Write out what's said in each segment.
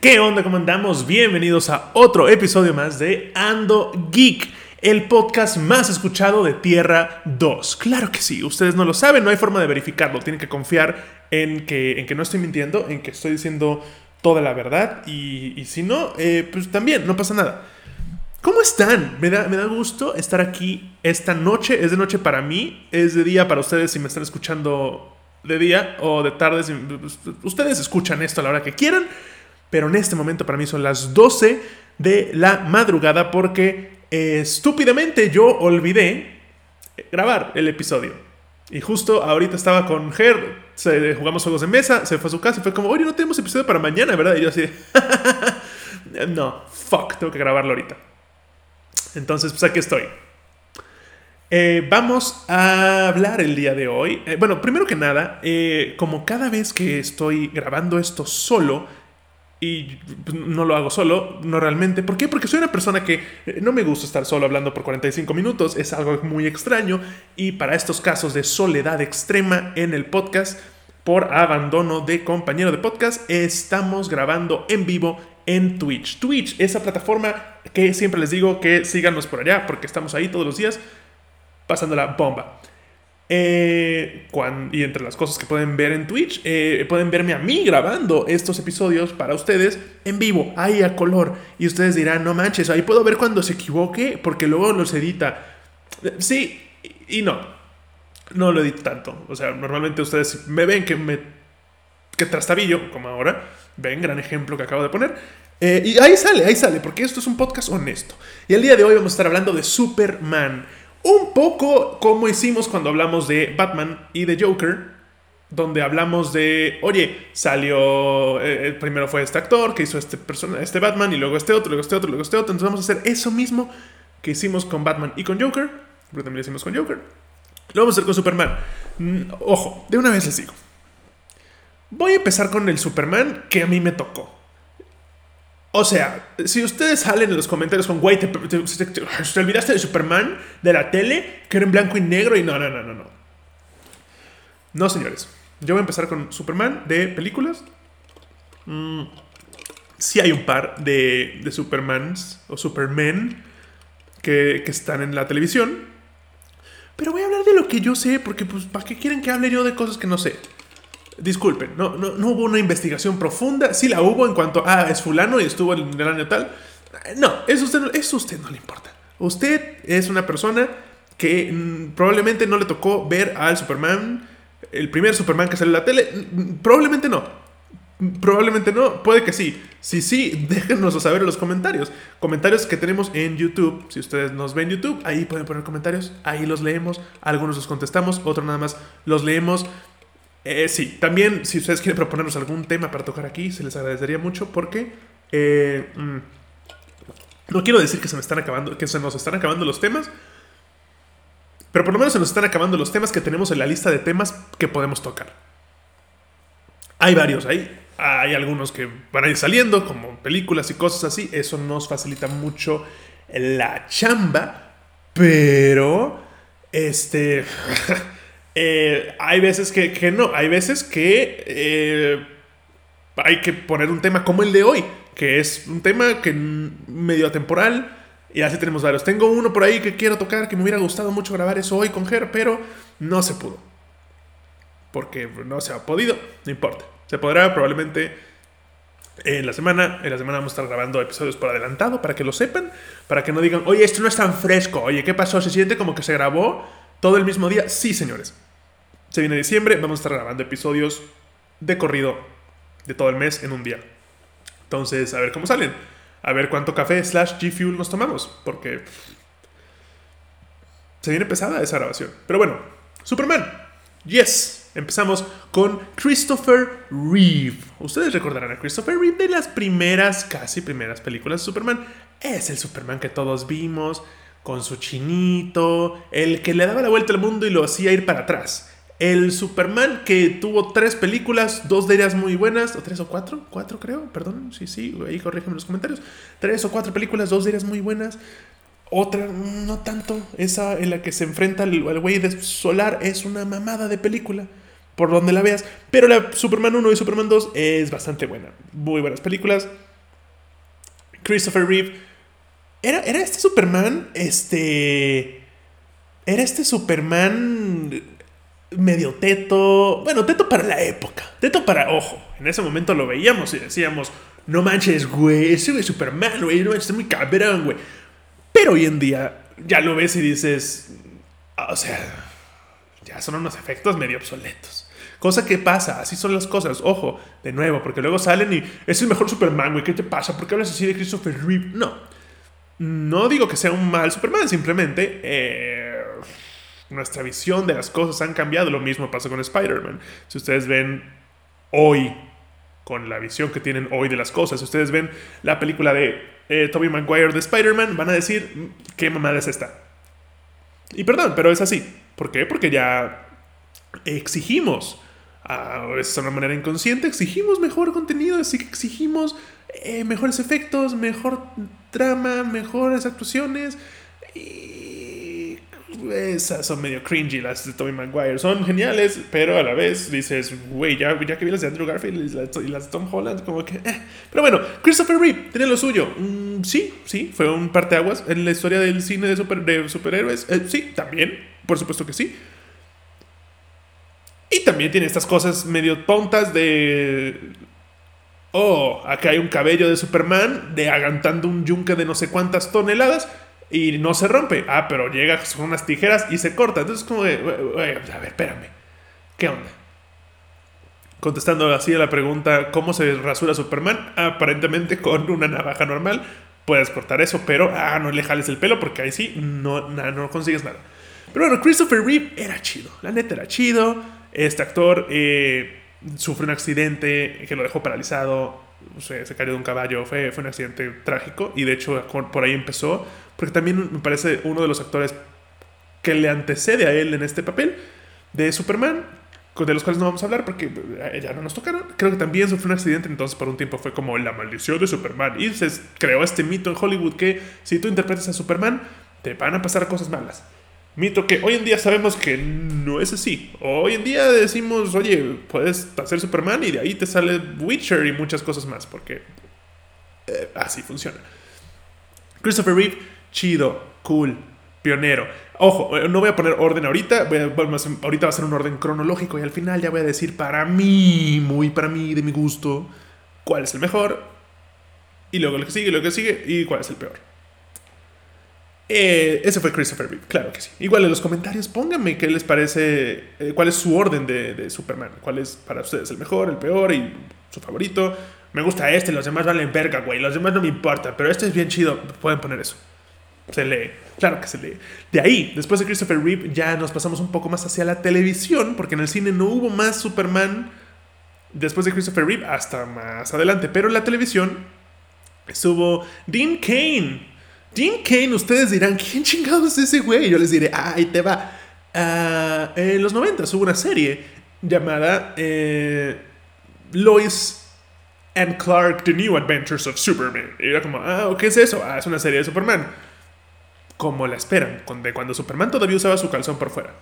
¿Qué onda? ¿Cómo andamos? Bienvenidos a otro episodio más de Ando Geek, el podcast más escuchado de Tierra 2. Claro que sí, ustedes no lo saben, no hay forma de verificarlo, tienen que confiar en que, en que no estoy mintiendo, en que estoy diciendo toda la verdad y, si no, eh, pues también, no pasa nada. ¿Cómo están? Me da, me da gusto estar aquí esta noche. Es de noche para mí, es de día para ustedes si me están escuchando de día o de tarde. ustedes escuchan esto a la hora que quieran, pero en este momento para mí son las 12 de la madrugada porque eh, estúpidamente yo olvidé grabar el episodio. Y justo ahorita estaba con Ger, jugamos juegos de mesa, se fue a su casa y fue como, oye, no tenemos episodio para mañana, ¿verdad? Y yo así, no, fuck, tengo que grabarlo ahorita. Entonces, pues aquí estoy. Eh, vamos a hablar el día de hoy. Eh, bueno, primero que nada, eh, como cada vez que estoy grabando esto solo, y pues, no lo hago solo, no realmente. ¿Por qué? Porque soy una persona que no me gusta estar solo hablando por 45 minutos, es algo muy extraño y para estos casos de soledad extrema en el podcast, por abandono de compañero de podcast, estamos grabando en vivo en Twitch. Twitch, esa plataforma que siempre les digo que síganos por allá porque estamos ahí todos los días pasando la bomba. Eh, y entre las cosas que pueden ver en Twitch, eh, pueden verme a mí grabando estos episodios para ustedes en vivo, ahí a color. Y ustedes dirán, no manches, ahí puedo ver cuando se equivoque, porque luego los edita. Sí y no. No lo edito tanto. O sea, normalmente ustedes me ven que me. que trastabillo, como ahora. Ven, gran ejemplo que acabo de poner. Eh, y ahí sale, ahí sale, porque esto es un podcast honesto. Y el día de hoy vamos a estar hablando de Superman. Un poco como hicimos cuando hablamos de Batman y de Joker, donde hablamos de, oye, salió, eh, primero fue este actor que hizo este, persona, este Batman y luego este otro, luego este otro, luego este otro. Entonces vamos a hacer eso mismo que hicimos con Batman y con Joker, pero también lo hicimos con Joker. Lo vamos a hacer con Superman. Mm, ojo, de una vez les digo. Voy a empezar con el Superman que a mí me tocó. O sea, si ustedes salen en los comentarios con, güey, te, olvidaste de Superman de la tele, que era en blanco y negro, y no, no, no, no, no. No, señores. Yo voy a empezar con Superman de películas. Mm, sí hay un par de, de Supermans o Supermen que, que están en la televisión. Pero voy a hablar de lo que yo sé, porque, pues, ¿para qué quieren que hable yo de cosas que no sé? Disculpen, no, no, no, hubo una investigación profunda. Sí la hubo en cuanto a, ah, es fulano y estuvo en el año tal. No, eso usted, eso usted no le importa. Usted es una persona que mm, probablemente no le tocó ver al Superman, el primer Superman que salió en la tele. Mm, probablemente no. Probablemente no, puede que sí. Si sí, déjenoslo saber en los comentarios. Comentarios que tenemos en YouTube. Si ustedes nos ven en YouTube, ahí pueden poner comentarios. Ahí los leemos. Algunos los contestamos, otros nada más los leemos. Eh, sí, también si ustedes quieren proponernos algún tema para tocar aquí, se les agradecería mucho porque eh, mm, no quiero decir que se me están acabando, que se nos están acabando los temas, pero por lo menos se nos están acabando los temas que tenemos en la lista de temas que podemos tocar. Hay varios ahí, hay algunos que van a ir saliendo, como películas y cosas así, eso nos facilita mucho la chamba, pero este Eh, hay veces que, no, hay veces que eh, hay que poner un tema como el de hoy, que es un tema que medio atemporal, y así tenemos varios. Tengo uno por ahí que quiero tocar, que me hubiera gustado mucho grabar eso hoy con Ger, pero no se pudo. Porque no se ha podido, no importa. Se podrá probablemente en la semana. En la semana vamos a estar grabando episodios por adelantado para que lo sepan. Para que no digan, oye, esto no es tan fresco. Oye, ¿qué pasó? ¿Se siente como que se grabó todo el mismo día? Sí, señores. Se viene diciembre, vamos a estar grabando episodios de corrido de todo el mes en un día. Entonces, a ver cómo salen. A ver cuánto café slash G Fuel nos tomamos. Porque se viene pesada esa grabación. Pero bueno, Superman. Yes. Empezamos con Christopher Reeve. Ustedes recordarán a Christopher Reeve de las primeras, casi primeras películas de Superman. Es el Superman que todos vimos, con su chinito, el que le daba la vuelta al mundo y lo hacía ir para atrás. El Superman que tuvo tres películas, dos de ellas muy buenas, o tres o cuatro, cuatro creo, perdón, sí, sí, ahí corrígeme en los comentarios. Tres o cuatro películas, dos de ellas muy buenas. Otra, no tanto, esa en la que se enfrenta al güey de Solar es una mamada de película, por donde la veas. Pero la Superman 1 y Superman 2 es bastante buena, muy buenas películas. Christopher Reeve. Era, era este Superman, este... Era este Superman medio teto. Bueno, teto para la época. Teto para, ojo, en ese momento lo veíamos y decíamos, no manches, güey, ese es Superman, güey, no manches, es muy cabrón, güey. Pero hoy en día ya lo ves y dices, o sea, ya son unos efectos medio obsoletos. Cosa que pasa, así son las cosas. Ojo, de nuevo, porque luego salen y es el mejor Superman, güey. ¿Qué te pasa? ¿Por qué hablas así de Christopher Reeve? No. No digo que sea un mal Superman, simplemente eh, nuestra visión de las cosas han cambiado. Lo mismo pasa con Spider-Man. Si ustedes ven hoy, con la visión que tienen hoy de las cosas, si ustedes ven la película de eh, Tobey Maguire de Spider-Man, van a decir, ¿qué mamada es esta? Y perdón, pero es así. ¿Por qué? Porque ya exigimos a veces de una manera inconsciente, exigimos mejor contenido, así que exigimos eh, mejores efectos, mejor trama, mejores actuaciones. Esas son medio cringy las de Tobey Maguire. Son geniales, pero a la vez dices, güey, ya, ya que vi las de Andrew Garfield y las, de Tom Holland, como que... Eh. Pero bueno, Christopher Reeve tiene lo suyo. Mm, sí, sí, fue un parteaguas en la historia del cine de, super, de superhéroes. Eh, sí, también, por supuesto que sí. Y también tiene estas cosas medio tontas de... Oh, acá hay un cabello de Superman de agantando un yunque de no sé cuántas toneladas y no se rompe. Ah, pero llega con unas tijeras y se corta. Entonces como. A ver, espérame. ¿Qué onda? Contestando así a la pregunta, ¿cómo se rasura Superman? Aparentemente con una navaja normal puedes cortar eso, pero ah, no le jales el pelo porque ahí sí no, no consigues nada. Pero bueno, Christopher Reeve era chido. La neta era chido este actor eh, sufre un accidente que lo dejó paralizado, se, cayó de un caballo, fue, fue un accidente trágico y de hecho por ahí empezó, porque también me parece uno de los actores que le antecede a él en este papel de Superman, de los cuales no vamos a hablar porque eh, ya no nos tocaron. Creo que también sufrió un accidente, entonces por un tiempo fue como la maldición de Superman. Y se creó este mito en Hollywood que si tú interpretas a Superman, te van a pasar cosas malas. Mito que hoy en día sabemos que no es así. Hoy en día decimos, oye, puedes hacer Superman y de ahí te sale Witcher y muchas cosas más, porque eh, así funciona. Christopher Reeve, chido, cool, pionero. Ojo, eh, no voy a poner orden ahorita, ahorita va a ser un orden cronológico y al final ya voy a decir para mí, muy para mí, de mi gusto, cuál es el mejor, y luego lo que sigue, lo que sigue, y cuál es el peor. Eh, ese fue Christopher Reeve, claro que sí. Igual en los comentarios pónganme qué les parece, eh, cuál es su orden de, Superman, cuál es para ustedes el mejor, el peor y su favorito. Me gusta este, los demás valen verga, güey, los demás no me importa, pero este es bien chido, pueden poner eso. Se lee, claro que se lee. De ahí, después de Christopher Reeve, ya nos pasamos un poco más hacia la televisión, porque en el cine no hubo más Superman después de Christopher Reeve hasta más adelante, pero en la televisión estuvo Dean Kane Dean Kane, ustedes dirán, ¿quién chingados es ese güey? Yo les diré, ahí te va. Ah, en los 90 hubo una serie llamada eh, Lois and Clark, The New Adventures of Superman. Y era como, ah, ¿qué es eso? Ah, es una serie de Superman. Como la esperan, de cuando Superman todavía usaba su calzón por fuera.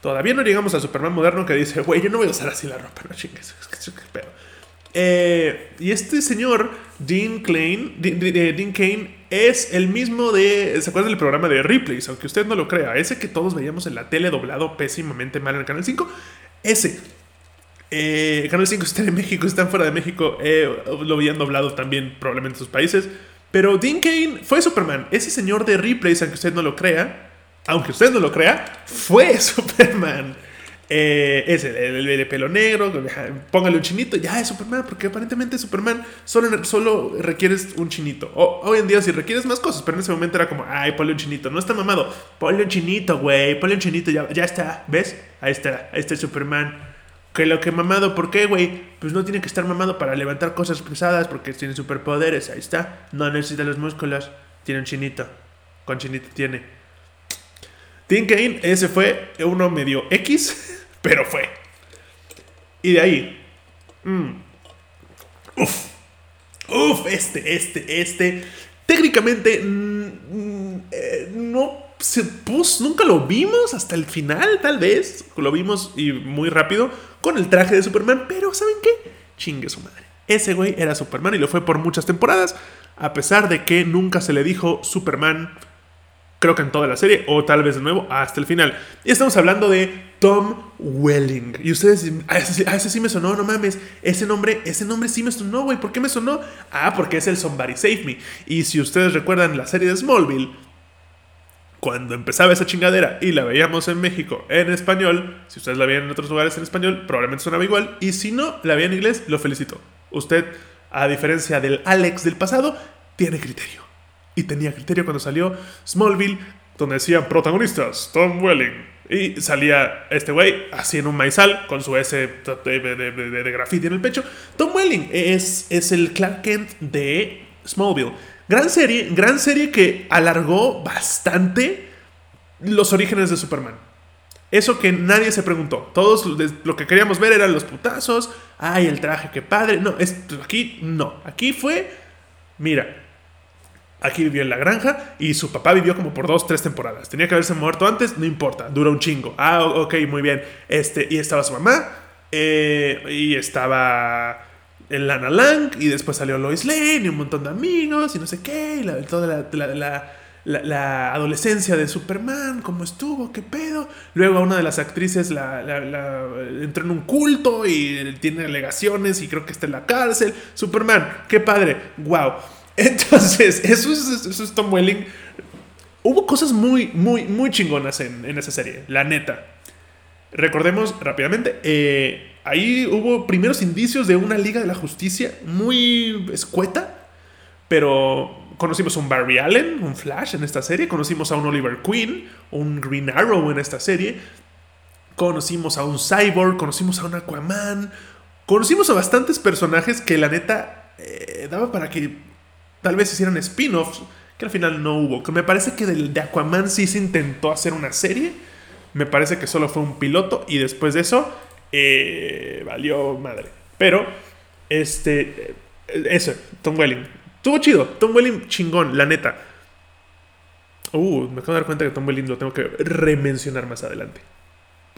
Todavía no llegamos al Superman moderno que dice, güey, yo no voy a usar así la ropa, no chingues, pedo. Eh, y este señor, Dean, Klein, Dean Kane, es el mismo de. ¿Se acuerdan del programa de Ripley's? Aunque usted no lo crea, ese que todos veíamos en la tele doblado pésimamente mal en el Canal 5. Ese. Eh, Canal 5 está en México, están fuera de México. Eh, lo habían doblado también, probablemente en sus países. Pero Dean Kane fue Superman. Ese señor de Ripley's, aunque usted no lo crea, aunque usted no lo crea, fue Superman. Eh, es el, de pelo negro, póngale un chinito, ya es Superman, porque aparentemente Superman solo, solo requieres un chinito. hoy en día si requieres más cosas, pero en ese momento era como, ay, ponle un chinito, no está mamado, ponle un chinito, güey, ponle un chinito, ya, ya está, ¿ves? Ahí está, ahí está Superman. Que lo que mamado, ¿por qué, güey? Pues no tiene que estar mamado para levantar cosas pesadas porque tiene superpoderes, ahí está. No necesita los músculos, tiene un chinito, con chinito tiene. Tim Kane, ese fue uno medio X pero fue. Y de ahí. Mm, uf. Uf, este, este, este. Técnicamente mm, mm, eh, no se puso, nunca lo vimos hasta el final, tal vez. Lo vimos y muy rápido con el traje de Superman, pero ¿saben qué? Chingue su madre. Ese güey era Superman y lo fue por muchas temporadas, a pesar de que nunca se le dijo Superman, creo que en toda la serie, o tal vez de nuevo hasta el final. Y estamos hablando de Tom Welling. Y ustedes, a ese, sí me sonó, no mames, ese nombre, ese nombre sí me sonó, güey, ¿por qué me sonó? Ah, porque es el Somebody Save Me. Y si ustedes recuerdan la serie de Smallville, cuando empezaba esa chingadera y la veíamos en México en español, si ustedes la veían en otros lugares en español, probablemente sonaba igual. Y si no, la veían en inglés, lo felicito. Usted, a diferencia del Alex del pasado, tiene criterio. Y tenía criterio cuando salió Smallville, donde decían protagonistas, Tom Welling. Y salía este güey así en un maizal con su S de, de, graffiti en el pecho. Tom Welling es, es el Clark Kent de Smallville. Gran serie, gran serie que alargó bastante los orígenes de Superman. Eso que nadie se preguntó. Todos lo que queríamos ver eran los putazos. Ay, el traje, qué padre. No, aquí no. Aquí fue. Mira. Aquí vivió en la granja y su papá vivió como por dos, tres temporadas. Tenía que haberse muerto antes, no importa, dura un chingo. Ah, ok, muy bien. Este, y estaba su mamá. Eh, y estaba el Lana Lang y después salió Lois Lane y un montón de amigos y no sé qué, y la, toda la, adolescencia de Superman, cómo estuvo, qué pedo. Luego a una de las actrices la, entró en un culto y tiene alegaciones y creo que está en la cárcel. Superman, qué padre, wow. Entonces, eso es, eso es Tom Welling. Hubo cosas muy, muy, muy chingonas en, en esa serie, la neta. Recordemos rápidamente, eh, ahí hubo primeros indicios de una Liga de la Justicia muy escueta, pero conocimos a un Barry Allen, un Flash en esta serie, conocimos a un Oliver Queen, un Green Arrow en esta serie, conocimos a un Cyborg, conocimos a un Aquaman, conocimos a bastantes personajes que la neta eh, daba para que tal vez hicieran spin-offs, que al final no hubo. Que me parece que de Aquaman sí se intentó hacer una serie, me parece que solo fue un piloto y después de eso eh, valió madre. Pero, este, eso, Tom Welling. Estuvo chido, Tom Welling chingón, la neta. Uh, me acabo de dar cuenta que Tom Welling lo tengo que remencionar más adelante.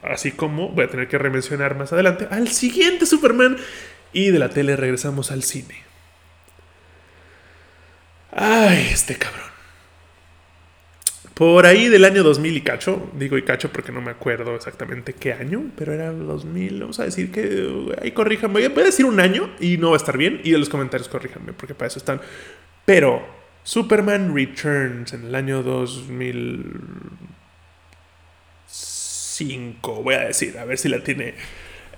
Así como voy a tener que remencionar más adelante al siguiente Superman. Y de la tele regresamos al cine. Ay, este cabrón. Por ahí del año 2000 y cacho, digo y cacho porque no me acuerdo exactamente qué año, pero era 2000, vamos a decir que ahí corríjanme, voy a decir un año y no va a estar bien, y en los comentarios corríjanme porque para eso están. Pero Superman Returns en el año 2005, voy a decir, a ver si la tiene.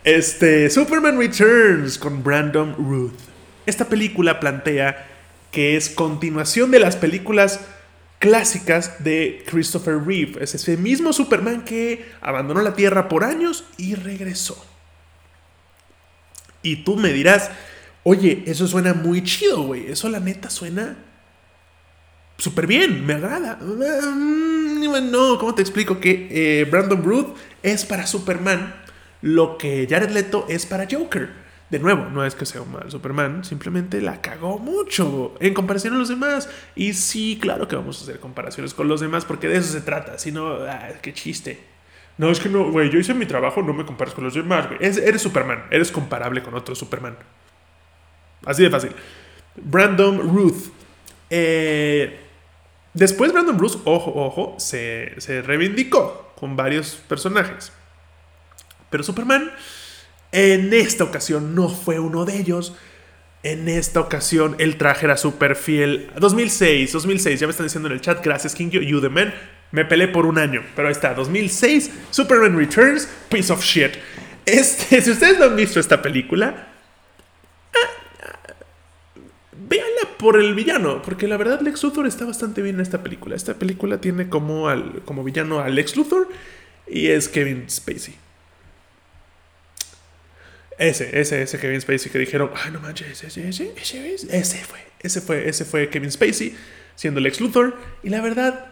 Este, Superman Returns con Brandon Ruth. Esta película plantea que es continuación de las películas clásicas de Christopher Reeve. Es ese mismo Superman que abandonó la Tierra por años y regresó. Y tú me dirás, oye, eso suena muy chido, güey. Eso la neta suena súper bien, me agrada. Mm, no, ¿cómo te explico que eh, Brandon Ruth es para Superman lo que Jared Leto es para Joker? De nuevo, no es que sea un mal Superman, simplemente la cagó mucho en comparación a los demás. Y sí, claro que vamos a hacer comparaciones con los demás porque de eso se trata. Si no, ah, qué chiste. No, es que no, güey, yo hice mi trabajo, no me compares con los demás, güey. eres Superman, eres comparable con otro Superman. Así de fácil. Brandon Ruth. Eh, después Brandon Ruth, ojo, ojo, se, se reivindicó con varios personajes. Pero Superman en esta ocasión no fue uno de ellos. En esta ocasión el traje era súper fiel. 2006, 2006, ya me están diciendo en el chat, gracias King You the Man. Me peleé por un año, pero ahí está, 2006, Superman Returns, piece of shit. Este, si ustedes no han visto esta película, ah, véanla por el villano, porque la verdad Lex Luthor está bastante bien en esta película. Esta película tiene como, al, como villano a Lex Luthor y es Kevin Spacey. Ese, ese, ese Kevin Spacey que dijeron, ay, no manches, ese, ese, ese, ese, fue, ese fue, ese fue Kevin Spacey siendo Lex Luthor. Y la verdad,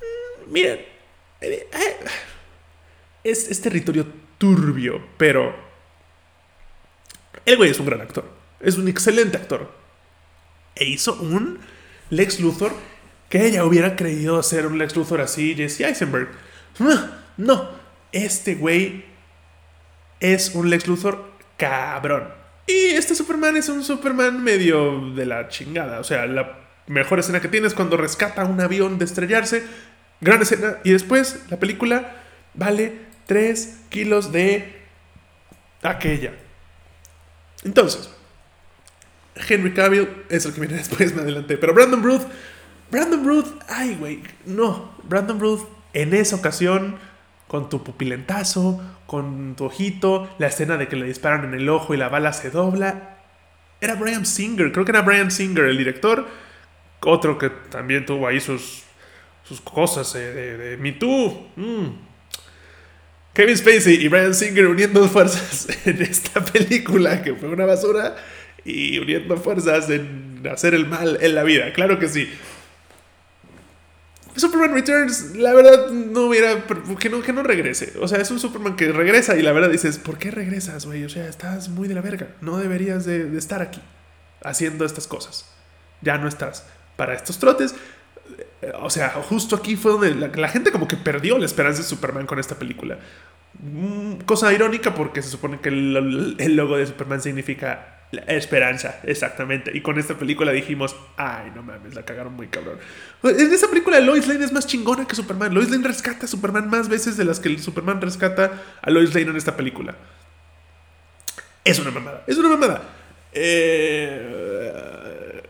mm, miren, eh, eh, es, es territorio turbio, pero el güey es un gran actor, es un excelente actor. E hizo un Lex Luthor que ella hubiera creído hacer un Lex Luthor así, Jesse Eisenberg. No, este güey es un Lex Luthor cabrón. Y este Superman es un Superman medio de la chingada. O sea, la mejor escena que tiene es cuando rescata un avión de estrellarse. Gran escena. Y después la película vale 3 kilos de aquella. Entonces, Henry Cavill es el que viene después, me adelanté. Pero Brandon Ruth, Brandon Ruth, ay, güey, no. Brandon Ruth en esa ocasión, con tu pupilentazo, con tu ojito, la escena de que le disparan en el ojo y la bala se dobla. Era Brian Singer, creo que era Brian Singer el director. Otro que también tuvo ahí sus, sus cosas eh, de, Me Too. Mm. Kevin Spacey y Brian Singer uniendo fuerzas en esta película que fue una basura y uniendo fuerzas en hacer el mal en la vida. Claro que sí. Superman Returns, la verdad, no hubiera. Que no, que no regrese. O sea, es un Superman que regresa y la verdad dices, ¿por qué regresas, güey? O sea, estás muy de la verga. No deberías de, estar aquí haciendo estas cosas. Ya no estás para estos trotes. O sea, justo aquí fue donde la, gente como que perdió la esperanza de Superman con esta película. Mm, cosa irónica porque se supone que el logo de Superman significa la esperanza, exactamente. Y con esta película dijimos, ay, no mames, la cagaron muy cabrón. En esa película Lois Lane es más chingona que Superman. Lois Lane rescata a Superman más veces de las que el Superman rescata a Lois Lane en esta película. Es una mamada, es una mamada. Eh,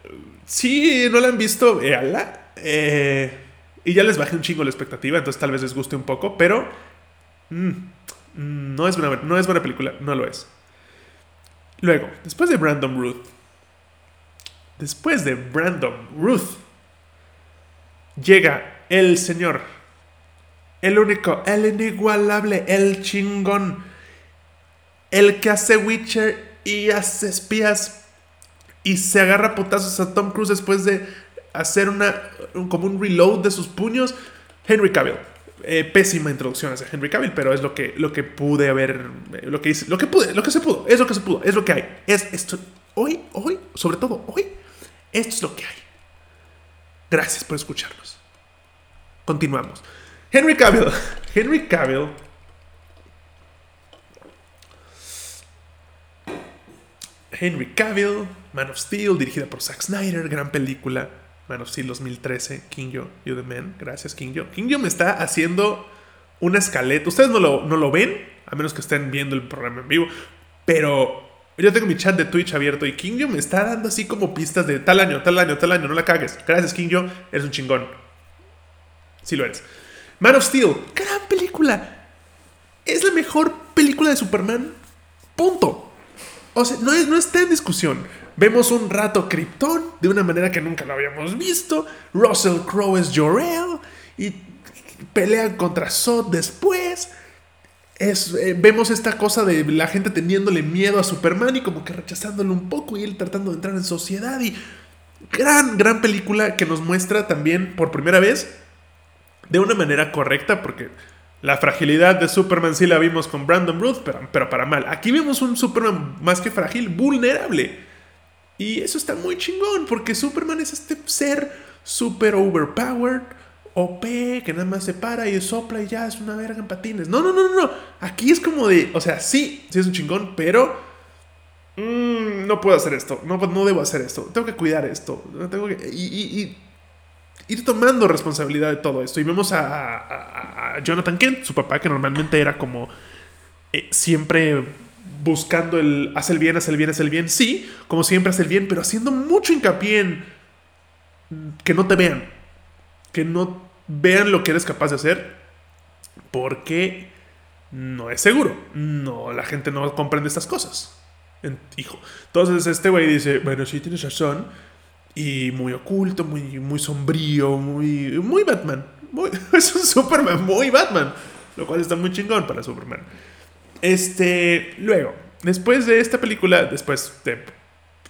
si no la han visto, véanla. Eh, y ya les bajé un chingo la expectativa, entonces tal vez les guste un poco, pero mm, no, es no es buena película, no lo es. Luego, después de Brandon Ruth, después de Brandon Ruth, llega el señor, el único, el inigualable, el chingón, el que hace Witcher y hace espías y se agarra putazos a Tom Cruise después de hacer una, como un reload de sus puños, Henry Cavill. Eh, pésima introducción hacia Henry Cavill, pero es lo que, lo que pude haber, eh, lo que hice, lo que pude, lo que se pudo, es lo que se pudo, es lo que hay. Es esto, hoy, hoy, sobre todo hoy, esto es lo que hay. Gracias por escucharnos. Continuamos. Henry Cavill, Henry Cavill. Henry Cavill, Man of Steel, dirigida por Zack Snyder, gran película. Of Steel 2013, King Yo, You the Man. Gracias, King Yo. King Yo me está haciendo una escaleta. Ustedes no lo, no lo ven, a menos que estén viendo el programa en vivo, pero yo tengo mi chat de Twitch abierto y King Yo me está dando así como pistas de tal año, tal año, tal año, no la cagues. Gracias, King Yo, eres un chingón. Sí lo eres. Man of Steel, gran película. Es la mejor película de Superman. Punto. No, no está en discusión. Vemos un rato Krypton de una manera que nunca lo habíamos visto. Russell Crowe es Jor-El y pelean contra Zod después. Es, eh, vemos esta cosa de la gente teniéndole miedo a Superman y como que rechazándolo un poco y él tratando de entrar en sociedad y gran, gran película que nos muestra también por primera vez de una manera correcta porque la fragilidad de Superman sí la vimos con Brandon Ruth, pero, para mal. Aquí vemos un Superman más que frágil, vulnerable y eso está muy chingón, porque Superman es este ser super overpowered, OP, que nada más se para y sopla y ya es una verga en patines. No, no, no, no. Aquí es como de, o sea, sí, sí es un chingón, pero mm, no puedo hacer esto, no, no debo hacer esto, tengo que cuidar esto, tengo que, y, ir tomando responsabilidad de todo esto. Y vemos a, Jonathan Kent, su papá, que normalmente era como eh, siempre buscando el hace el bien, hace el bien, hace el bien. Sí, como siempre hace el bien, pero haciendo mucho hincapié en que no te vean. Que no vean lo que eres capaz de hacer. Porque no es seguro. No, la gente no comprende estas cosas. Entonces este güey dice, bueno, sí, tienes razón. Y muy oculto, muy, muy sombrío, muy, muy Batman. es un Superman muy Batman. Lo cual está muy chingón para Superman. Este, luego, después de esta película, después de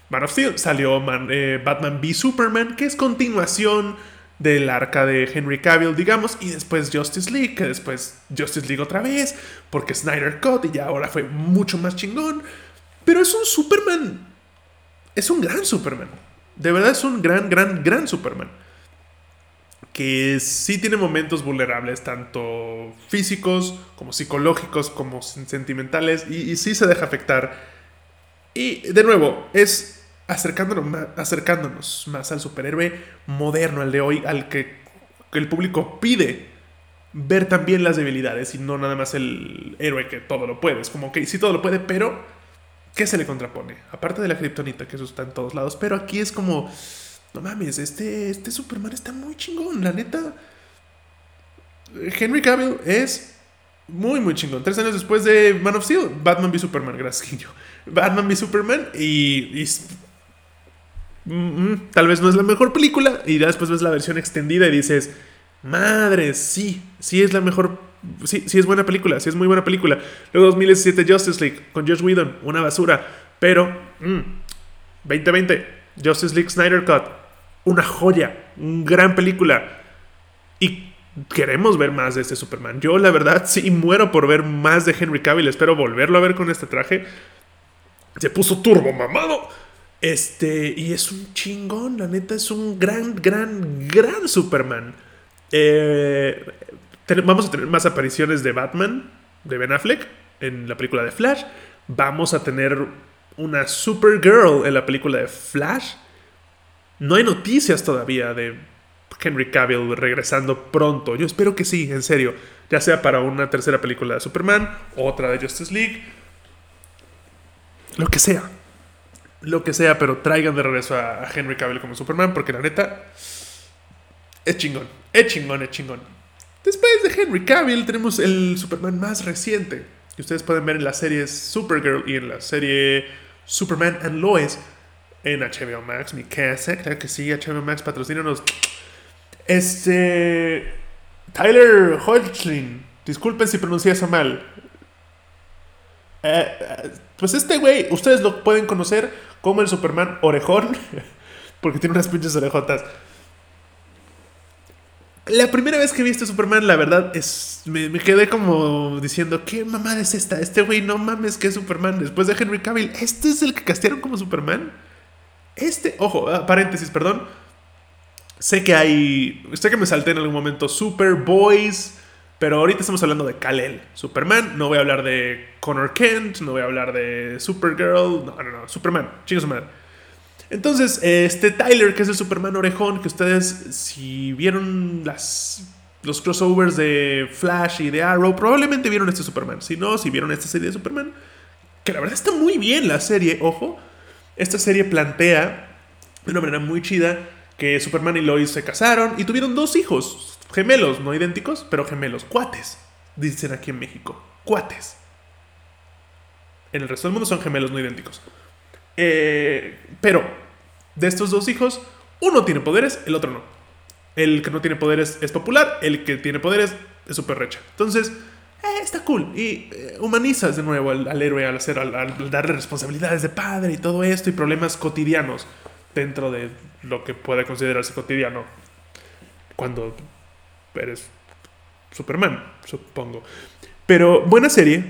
Man of Steel, salió eh, Batman v Superman, que es continuación del arca de Henry Cavill, digamos, y después Justice League, que después Justice League otra vez, porque Snyder Cut y ya ahora fue mucho más chingón. Pero es un Superman. Es un gran Superman. De verdad es un gran, gran, gran Superman que sí tiene momentos vulnerables, tanto físicos como psicológicos, como sentimentales, y, sí se deja afectar Y de nuevo, es acercándonos más, acercándonos más al superhéroe moderno, al de hoy, al que, que el público pide ver también las debilidades y no nada más el héroe que todo lo puede. Es como que sí todo lo puede, pero ¿qué se le contrapone? Aparte de la kriptonita, que eso está en todos lados, pero aquí es como, no mames, este, este Superman está muy chingón, la neta. Henry Cavill es muy, muy chingón. Tres años después de Man of Steel, Batman v Superman, gracias. Batman v Superman y, mm, mm, tal vez no es la mejor película y ya después ves la versión extendida y dices, madre, sí, sí es la mejor, sí, sí es buena película, sí es muy buena película. Luego 2017 Justice League con Josh Whedon, una basura, pero 2020 mm, Justice League Snyder Cut, una joya, una gran película. Y queremos ver más de este Superman. Yo, la verdad, sí muero por ver más de Henry Cavill. Espero volverlo a ver con este traje. Se puso turbo mamado. Este, y es un chingón, la neta, es un gran, gran, gran Superman. Eh, vamos a tener más apariciones de Batman, de Ben Affleck, en la película de Flash. Vamos a tener una Supergirl en la película de Flash. No hay noticias todavía de Henry Cavill regresando pronto. Yo espero que sí, en serio. Ya sea para una tercera película de Superman, otra de Justice League. Lo que sea. Lo que sea, pero traigan de regreso a Henry Cavill como Superman, porque la neta es chingón. Es chingón, es chingón. Después de Henry Cavill tenemos el Superman más reciente. Que ustedes pueden ver en la serie Supergirl y en la serie Superman and Lois en HBO Max. Mi casa, claro que sí, HBO Max, patrocínanos. Este. Tyler Hoechlin. Disculpen si pronuncié eso mal. Eh, eh, pues este güey, ustedes lo pueden conocer como el Superman orejón. Porque tiene unas pinches orejotas. La primera vez que vi este Superman, la verdad, es. Me, quedé como diciendo, ¿qué mamada es esta? Este güey, no mames, que es Superman. Después de Henry Cavill, ¿este es el que castearon como Superman? Este, ojo, ah, paréntesis, perdón. Sé que hay. Sé que me salté en algún momento Superboys. Pero ahorita estamos hablando de Kal-El, Superman. No voy a hablar de Connor Kent. No voy a hablar de Supergirl. No, no, no. Superman. Chingo su madre. Entonces, este Tyler, que es el Superman orejón, que ustedes, si vieron las, los crossovers de Flash y de Arrow, probablemente vieron este Superman. Si no, si vieron esta serie de Superman, que la verdad está muy bien la serie, ojo. Esta serie plantea de una manera muy chida que Superman y Lois se casaron y tuvieron dos hijos, gemelos, no idénticos, pero gemelos, cuates, dicen aquí en México, cuates. En el resto del mundo son gemelos no idénticos. Eh, pero de estos dos hijos, uno tiene poderes, el otro no. El que no tiene poderes es popular, el que tiene poderes es súper recha. Entonces, eh, está cool. Y eh, humanizas de nuevo al, héroe al, hacer, al darle responsabilidades de padre y todo esto y problemas cotidianos dentro de lo que puede considerarse cotidiano cuando eres Superman, supongo. Pero buena serie,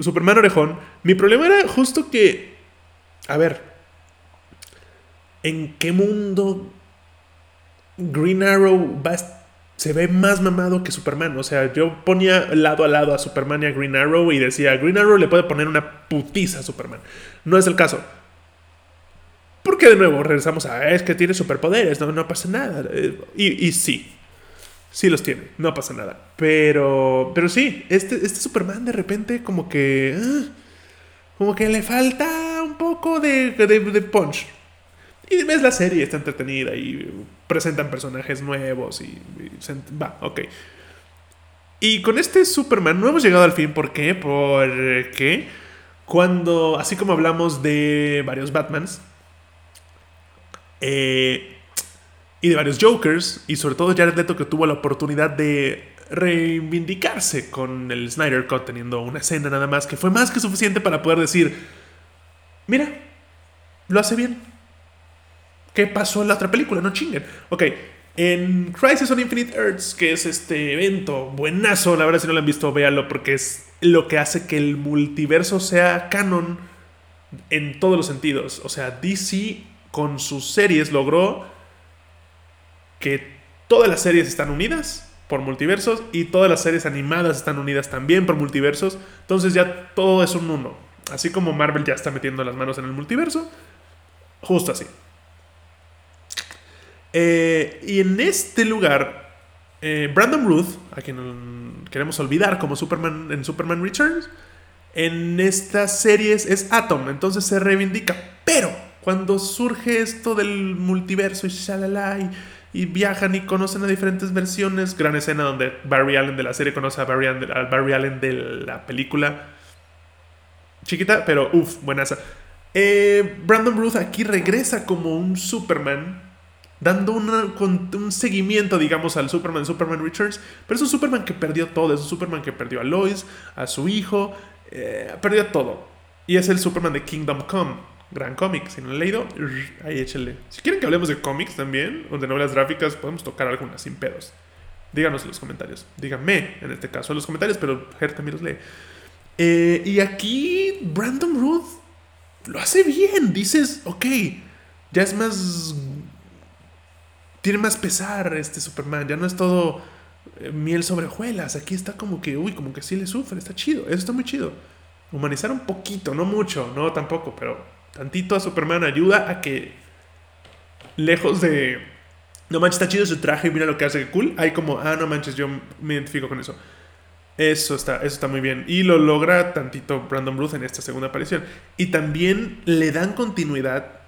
Superman Orejón. Mi problema era justo que, a ver, ¿en qué mundo Green Arrow se ve más mamado que Superman? O sea, yo ponía lado a lado a Superman y a Green Arrow y decía, Green Arrow le puede poner una putiza a Superman. No es el caso. Porque de nuevo regresamos a, es que tiene superpoderes, no, no pasa nada. Eh, y, y, sí, sí los tiene, no pasa nada. Pero, pero sí, este, este Superman de repente como que... Ah, como que le falta de, punch. Y ves la serie, está entretenida y presentan personajes nuevos y, va, ok. Y con este Superman no hemos llegado al fin, ¿por qué? Porque cuando, así como hablamos de varios Batmans, eh, y de varios Jokers, y sobre todo Jared Leto que tuvo la oportunidad de reivindicarse con el Snyder Cut teniendo una escena nada más que fue más que suficiente para poder decir, mira, lo hace bien. ¿Qué pasó en la otra película? No chinguen. Ok, en Crisis on Infinite Earths, que es este evento buenazo, la verdad si no lo han visto, véanlo porque es lo que hace que el multiverso sea canon en todos los sentidos. O sea, DC con sus series logró que todas las series están unidas por multiversos y todas las series animadas están unidas también por multiversos. Entonces ya todo es un uno. Así como Marvel ya está metiendo las manos en el multiverso, justo así. Eh, y en este lugar, eh, Brandon Ruth, a quien queremos olvidar como Superman en Superman Returns, en estas series es Atom, entonces se reivindica. Pero cuando surge esto del multiverso y shalala y, y, viajan y conocen a diferentes versiones, gran escena donde Barry Allen de la serie conoce a Barry, Allen, a Barry Allen de la película. Chiquita, pero uff, buenaza. Eh, Brandon Ruth aquí regresa como un Superman dando un seguimiento, digamos, al Superman Superman Returns. Pero es un Superman que perdió todo. Es un Superman que perdió a Lois, a su hijo, eh, perdió todo. Y es el Superman de Kingdom Come. Gran cómic. Si no lo han leído, ahí échale. Si quieren que hablemos de cómics también, o de novelas gráficas, podemos tocar algunas sin pedos. Díganos en los comentarios. Díganme, en este caso, en los comentarios, pero Ger los lee. Eh, y aquí Brandon Ruth lo hace bien. Dices, ok, ya es más tiene más pesar este Superman. Ya no es todo eh, miel sobre hojuelas. Aquí está como que, uy, como que sí le sufre. Está chido. Eso está muy chido. Humanizar un poquito, no mucho, no tampoco, pero tantito a Superman ayuda a que, lejos de, no manches, está chido su traje y mira lo que hace, cool. Hay como, ah, no manches, yo me identifico con eso. Eso está, eso está muy bien. Y lo logra tantito Brandon Ruth en esta segunda aparición. Y también le dan continuidad,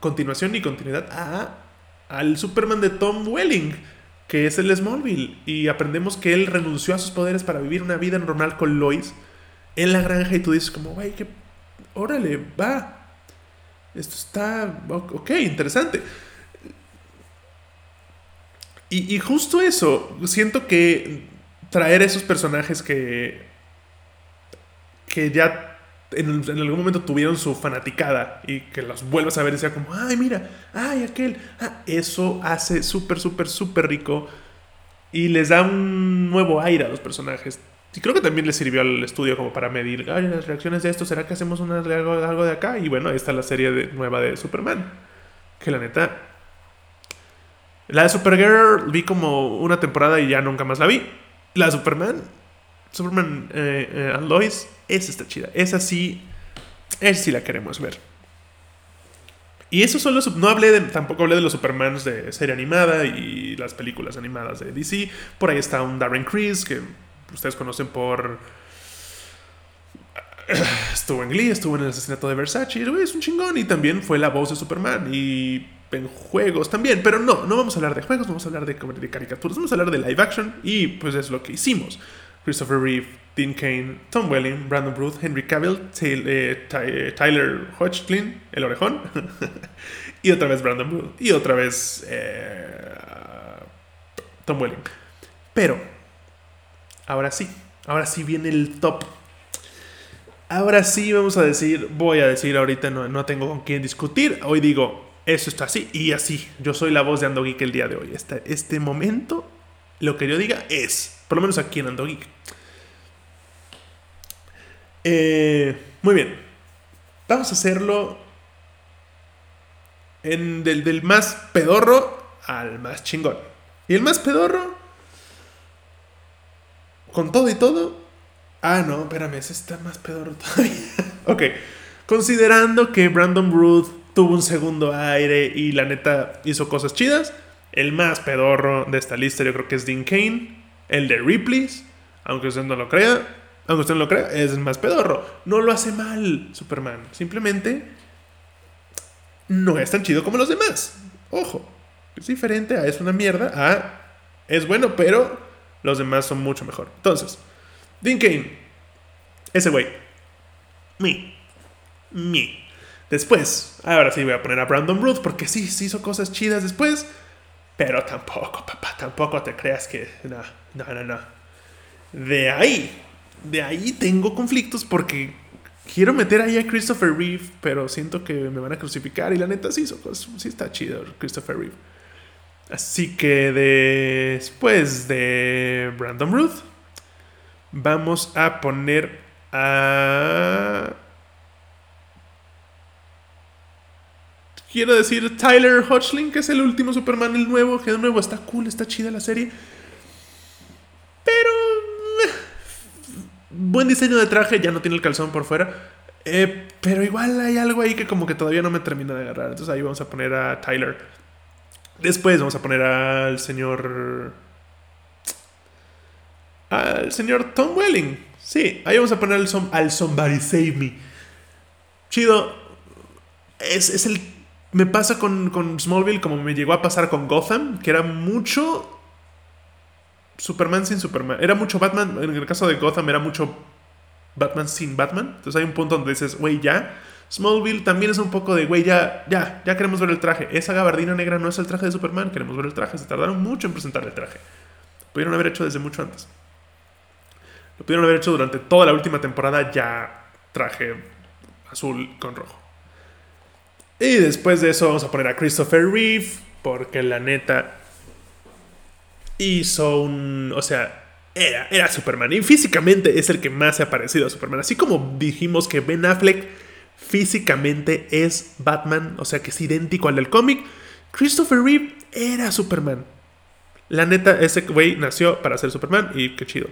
continuación y continuidad a al Superman de Tom Welling, que es el Smallville, y aprendemos que él renunció a sus poderes para vivir una vida normal con Lois en la granja y tú dices como, güey, que... Órale, va. Esto está... Ok, interesante. Y justo eso, siento que traer esos personajes que... que ya en, algún momento tuvieron su fanaticada y que los vuelvas a ver y sea como, ay, mira, ay, aquel. Ah, eso hace súper, súper, súper rico y les da un nuevo aire a los personajes. Y creo que también les sirvió al estudio como para medir, ay, las reacciones de esto, ¿será que hacemos algo, de acá? Y bueno, ahí está la serie nueva de Superman. Que la neta... La de Supergirl vi como una temporada y ya nunca más la vi. La Superman Superman eh, eh, Lois, esa está chida. Esa sí, esa sí la queremos ver. Y eso son los. No hablé de, tampoco hablé de los Supermans de serie animada y las películas animadas de DC. Por ahí está un Darren Criss, que ustedes conocen por. Estuvo en Glee, estuvo en el asesinato de Versace. Es un chingón y también fue la voz de Superman. Y en juegos también. Pero no, no vamos a hablar de juegos, vamos a hablar de, de caricaturas, vamos a hablar de live action. Y pues es lo que hicimos. Christopher Reeve, Dean Kane, Tom Welling, Brandon Ruth, Henry Cavill, eh, eh, Tyler Hodgkin, el orejón, y otra vez Brandon Ruth, y otra vez eh, Tom Welling. Pero, ahora sí, ahora sí viene el top. Ahora sí vamos a decir, voy a decir ahorita, no, no tengo con quién discutir, hoy digo, eso está así y así. Yo soy la voz de Ando Geek el día de hoy. Este, este momento, lo que yo diga es por lo menos aquí en Ando Geek. Eh, muy bien. Vamos a hacerlo en del, del más pedorro al más chingón. Y el más pedorro, con todo y todo. Ah, no, espérame, ese está más pedorro todavía. ok. Considerando que Brandon Ruth tuvo un segundo aire y la neta hizo cosas chidas, el más pedorro de esta lista yo creo que es Dean Kane. El de Ripley's, aunque usted no lo crea, aunque usted no lo crea, es más pedorro. No lo hace mal Superman. Simplemente no es tan chido como los demás. Ojo, es diferente a es una mierda a es bueno, pero los demás son mucho mejor. Entonces, Dean Kane, ese güey, me, me. Después, ahora sí voy a poner a Brandon Ruth porque sí, sí hizo cosas chidas después. Pero tampoco, papá, tampoco te creas que... No, no, no, no. De ahí, de ahí tengo conflictos porque quiero meter ahí a Christopher Reeve, pero siento que me van a crucificar y la neta sí, sí está chido Christopher Reeve. Así que después de Brandon Ruth, vamos a poner a... Quiero decir, Tyler Hoechlin, que es el último Superman, el nuevo, que de nuevo está cool, está chida la serie. Pero... buen diseño de traje, ya no tiene el calzón por fuera. Eh, pero igual hay algo ahí que como que todavía no me termina de agarrar. Entonces ahí vamos a poner a Tyler. Después vamos a poner al señor... Al señor Tom Welling. Sí, ahí vamos a poner al, al Somebody Save Me. Chido. Es, es el... Me pasa con, con Smallville como me llegó a pasar con Gotham, que era mucho Superman sin Superman. Era mucho Batman, en el caso de Gotham era mucho Batman sin Batman. Entonces hay un punto donde dices, güey, ya. Smallville también es un poco de, güey, ya, ya, ya queremos ver el traje. Esa gabardina negra no es el traje de Superman, queremos ver el traje. Se tardaron mucho en presentar el traje. Lo pudieron haber hecho desde mucho antes. Lo pudieron haber hecho durante toda la última temporada ya traje azul con rojo. Y después de eso vamos a poner a Christopher Reeve, porque la neta hizo un... O sea, era, era Superman. Y físicamente es el que más se ha parecido a Superman. Así como dijimos que Ben Affleck físicamente es Batman, o sea que es idéntico al del cómic, Christopher Reeve era Superman. La neta, ese güey nació para ser Superman y qué chido.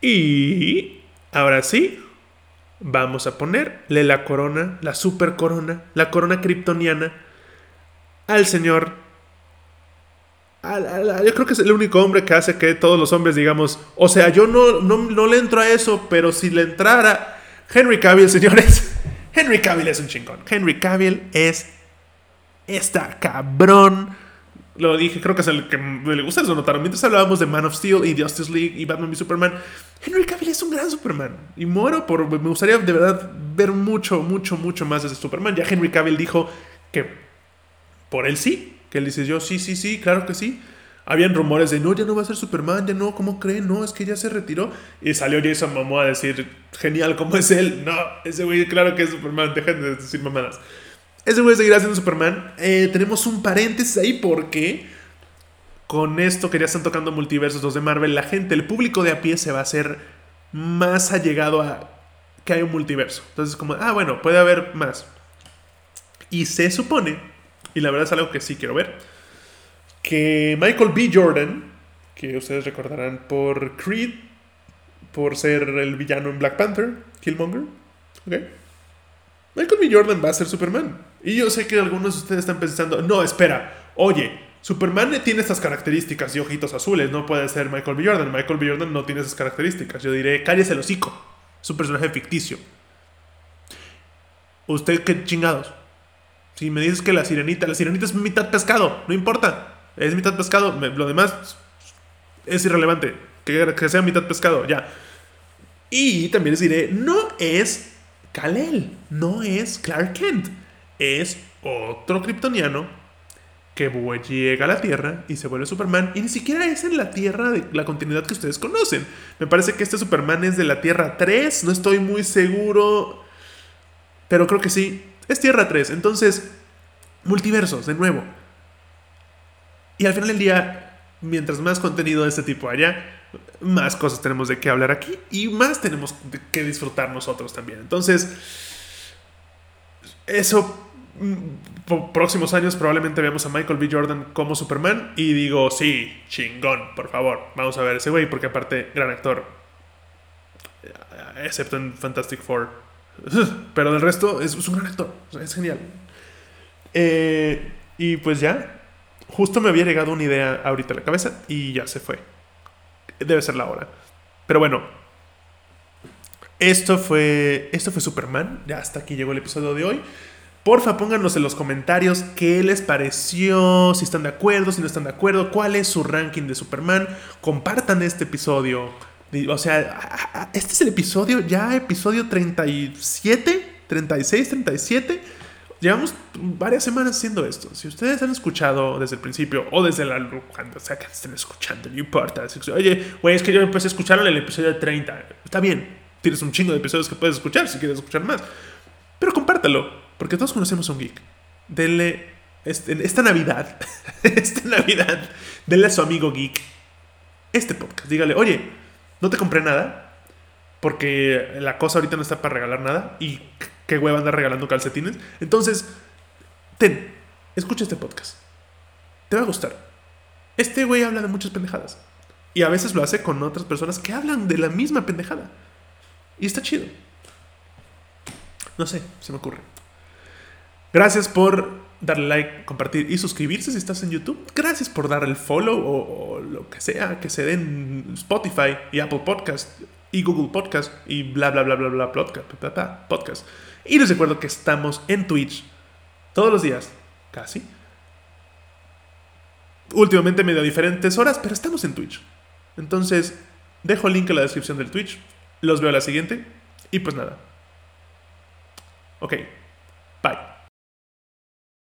Y ahora sí, vamos a ponerle la corona, la super corona, la corona kryptoniana al señor yo creo que es el único hombre que hace que todos los hombres digamos, o sea, yo no, no, le entro a eso, pero si le entrara Henry Cavill, señores, Henry Cavill es un chingón. Henry Cavill es esta cabrón. Lo dije, creo que es el que me gusta, eso notaron. Mientras hablábamos de Man of Steel y Justice League y Batman y Superman, Henry Cavill es un gran Superman. Y muero por. Me gustaría de verdad ver mucho, mucho, mucho más de ese Superman. Ya Henry Cavill dijo que por él sí, que él dice yo, sí, sí, sí, claro que sí. Habían rumores de, no, ya no va a ser Superman, ya no, ¿cómo creen? No, es que ya se retiró. Y salió Jason Momoa a decir, genial, ¿cómo es él? No, ese güey, claro que es Superman, dejen de decir mamadas. Ese güey seguirá siendo Superman. Eh, tenemos un paréntesis ahí porque con esto que ya están tocando multiversos los de Marvel, la gente, el público de a pie se va a hacer más allegado a que hay un multiverso. Entonces, como, ah, bueno, puede haber más. Y se supone y la verdad es algo que sí quiero ver, que Michael B. Jordan, que ustedes recordarán por Creed, por ser el villano en Black Panther, Killmonger, ¿ok? Michael B. Jordan va a ser Superman. Y yo sé que algunos de ustedes están pensando, no, espera, oye, Superman tiene estas características y ojitos azules, no puede ser Michael B. Jordan. Michael B. Jordan no tiene esas características. Yo diré, cállese el hocico. Es un personaje ficticio. ¿Usted qué chingados? Si me dices que la sirenita, la sirenita es mitad pescado, no importa. Es mitad pescado. Lo demás es irrelevante. Que, sea mitad pescado, ya. Y también les diré, no es Kal-El, no es Clark Kent. Es otro kryptoniano que llega a la Tierra y se vuelve Superman. Y ni siquiera es en la Tierra de la continuidad que ustedes conocen. Me parece que este Superman es de la Tierra 3. No estoy muy seguro. Pero creo que sí. Es Tierra 3. Entonces, multiversos, de nuevo. Y al final del día, mientras más contenido de este tipo haya, más cosas tenemos de qué hablar aquí y más tenemos que disfrutar nosotros también. Entonces, eso, próximos años probablemente veamos a Michael B. Jordan como Superman y digo, sí, chingón, por favor, vamos a ver ese güey porque aparte, gran actor, excepto en Fantastic Four Pero del resto es, un gran actor. Es genial. Eh, y pues ya. Justo me había llegado una idea ahorita a la cabeza y ya se fue. Debe ser la hora. Pero bueno. Esto fue. Esto fue Superman. Ya hasta aquí llegó el episodio de hoy. Porfa, pónganos en los comentarios qué les pareció, si están de acuerdo, si no están de acuerdo, cuál es su ranking de Superman. Compartan este episodio o sea, este es el episodio, ya episodio 37, 36, 37. Llevamos varias semanas haciendo esto. Si ustedes han escuchado desde el principio o desde la cuando sea que estén escuchando, no importa. Oye, güey, es que yo empecé a el episodio 30. Está bien, tienes un chingo de episodios que puedes escuchar si quieres escuchar más. Pero compártalo, porque todos conocemos a un geek. Denle este, esta Navidad, esta Navidad, denle a su amigo geek este podcast. Dígale, oye, no te compré nada, porque la cosa ahorita no está para regalar nada y qué hueva andar regalando calcetines. Entonces, ten, escucha este podcast. Te va a gustar. Este güey habla de muchas pendejadas. Y a veces lo hace con otras personas que hablan de la misma pendejada. Y está chido. No sé, se me ocurre. Gracias por darle like, compartir y suscribirse si estás en YouTube. Gracias por dar el follow o, lo que sea que se den Spotify y Apple Podcast y Google Podcast y bla bla bla bla bla podcast. Y les recuerdo que estamos en Twitch todos los días, casi. Últimamente medio diferentes horas, pero estamos en Twitch. Entonces, dejo el link en la descripción del Twitch. Los veo a la siguiente. Y pues nada. Ok. Bye.